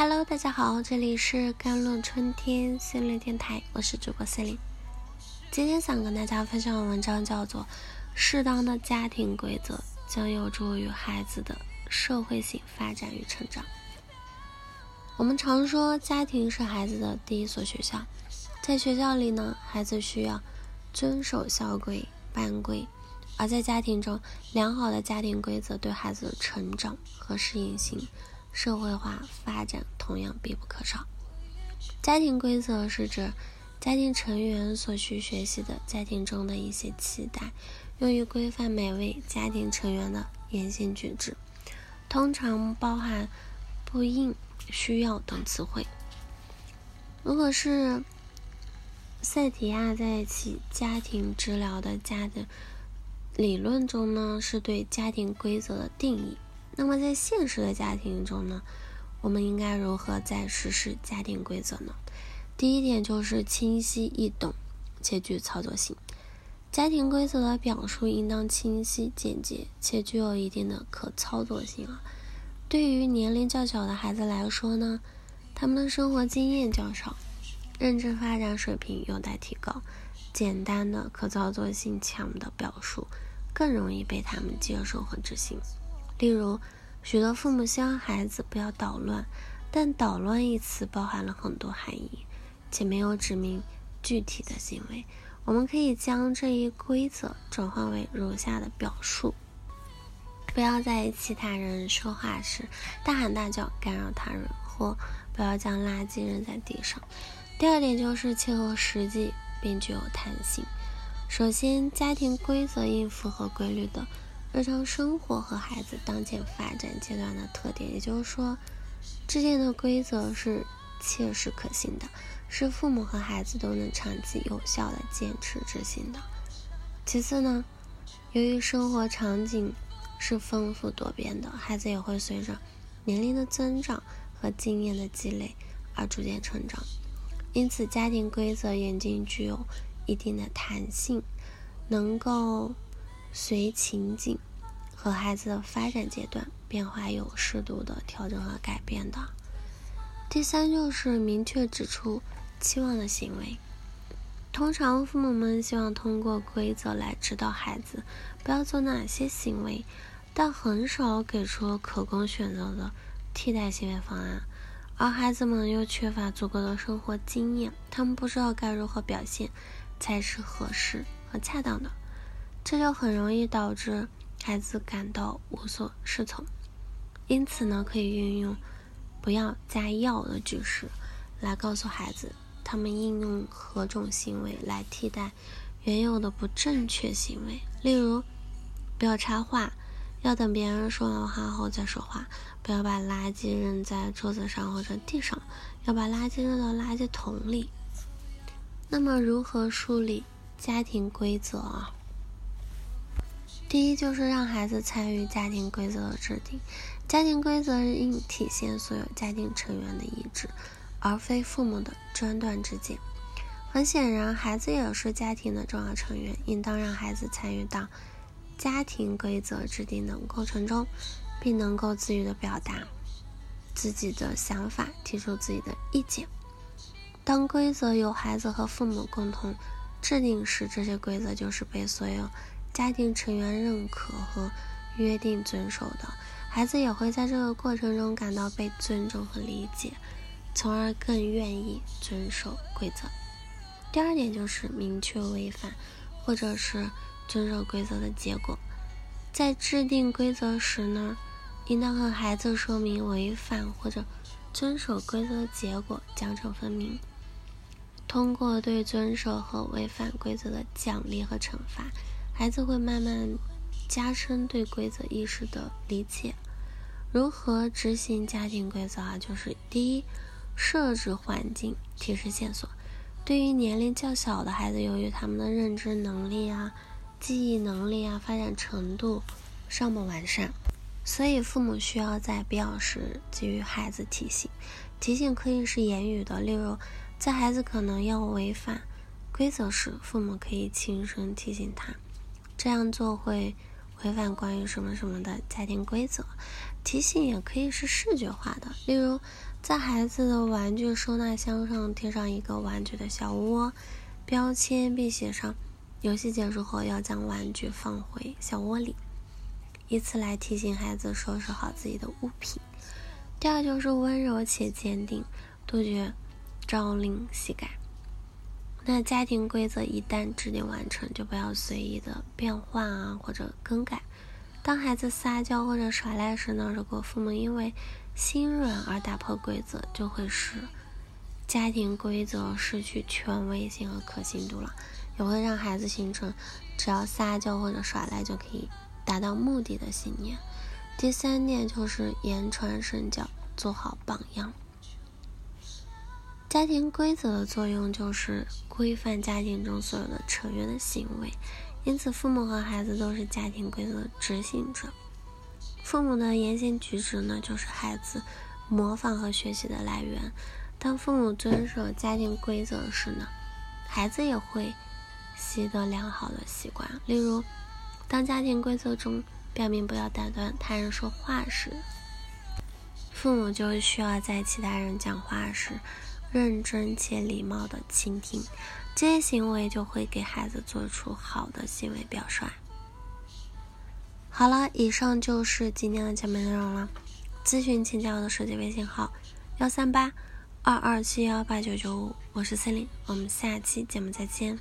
Hello，大家好，这里是甘露春天心灵电台，我是主播 c e l i n e 今天想跟大家分享的文章叫做《适当的家庭规则将有助于孩子的社会性发展与成长》。我们常说，家庭是孩子的第一所学校，在学校里呢，孩子需要遵守校规、班规，而在家庭中，良好的家庭规则对孩子的成长和适应性。社会化发展同样必不可少。家庭规则是指家庭成员所需学习的家庭中的一些期待，用于规范每位家庭成员的言行举止，通常包含不应、需要等词汇。如果是塞提亚在其家庭治疗的家的理论中呢，是对家庭规则的定义。那么在现实的家庭中呢，我们应该如何在实施家庭规则呢？第一点就是清晰易懂且具操作性。家庭规则的表述应当清晰简洁且具有一定的可操作性啊。对于年龄较小的孩子来说呢，他们的生活经验较少，认知发展水平有待提高，简单的可操作性强的表述更容易被他们接受和执行。例如，许多父母希望孩子不要捣乱，但“捣乱”一词包含了很多含义，且没有指明具体的行为。我们可以将这一规则转换为如下的表述：不要在其他人说话时大喊大叫干扰他人，或不要将垃圾扔在地上。第二点就是切合实际并具有弹性。首先，家庭规则应符合规律的。日常生活和孩子当前发展阶段的特点，也就是说，制定的规则是切实可行的，是父母和孩子都能长期有效的坚持执行的。其次呢，由于生活场景是丰富多变的，孩子也会随着年龄的增长和经验的积累而逐渐成长，因此家庭规则严禁具有一定的弹性，能够。随情景和孩子的发展阶段变化有适度的调整和改变的。第三就是明确指出期望的行为。通常父母们希望通过规则来指导孩子不要做哪些行为，但很少给出可供选择的替代行为方案。而孩子们又缺乏足够的生活经验，他们不知道该如何表现才是合适和恰当的。这就很容易导致孩子感到无所适从，因此呢，可以运用“不要加要”的句式来告诉孩子，他们应用何种行为来替代原有的不正确行为。例如，不要插话，要等别人说完话后再说话；不要把垃圾扔在桌子上或者地上，要把垃圾扔到垃圾桶里。那么，如何树立家庭规则啊？第一就是让孩子参与家庭规则的制定，家庭规则应体现所有家庭成员的意志，而非父母的专断之见。很显然，孩子也是家庭的重要成员，应当让孩子参与到家庭规则制定的过程中，并能够自由的表达自己的想法，提出自己的意见。当规则由孩子和父母共同制定时，这些规则就是被所有。家庭成员认可和约定遵守的，孩子也会在这个过程中感到被尊重和理解，从而更愿意遵守规则。第二点就是明确违反或者是遵守规则的结果。在制定规则时呢，应当和孩子说明违反或者遵守规则的结果，奖惩分明。通过对遵守和违反规则的奖励和惩罚。孩子会慢慢加深对规则意识的理解。如何执行家庭规则啊？就是第一，设置环境提示线索。对于年龄较小的孩子，由于他们的认知能力啊、记忆能力啊发展程度尚不完善，所以父母需要在必要时给予孩子提醒。提醒可以是言语的，例如在孩子可能要违反规则时，父母可以轻声提醒他。这样做会违反关于什么什么的家庭规则。提醒也可以是视觉化的，例如在孩子的玩具收纳箱上贴上一个玩具的小窝标签，并写上游戏结束后要将玩具放回小窝里，以此来提醒孩子收拾好自己的物品。第二就是温柔且坚定，杜绝朝令夕改。那家庭规则一旦制定完成，就不要随意的变换啊或者更改。当孩子撒娇或者耍赖时呢，如果父母因为心软而打破规则，就会使家庭规则失去权威性和可信度了，也会让孩子形成只要撒娇或者耍赖就可以达到目的的信念。第三点就是言传身教，做好榜样。家庭规则的作用就是规范家庭中所有的成员的行为，因此父母和孩子都是家庭规则的执行者。父母的言行举止呢，就是孩子模仿和学习的来源。当父母遵守家庭规则时呢，孩子也会习得良好的习惯。例如，当家庭规则中。表明不要打断他人说话时，父母就需要在其他人讲话时认真且礼貌的倾听，这些行为就会给孩子做出好的行为表率。好了，以上就是今天的节目内容了。咨询请加我的手机微信号：幺三八二二七幺八九九五，我是森林，我们下期节目再见。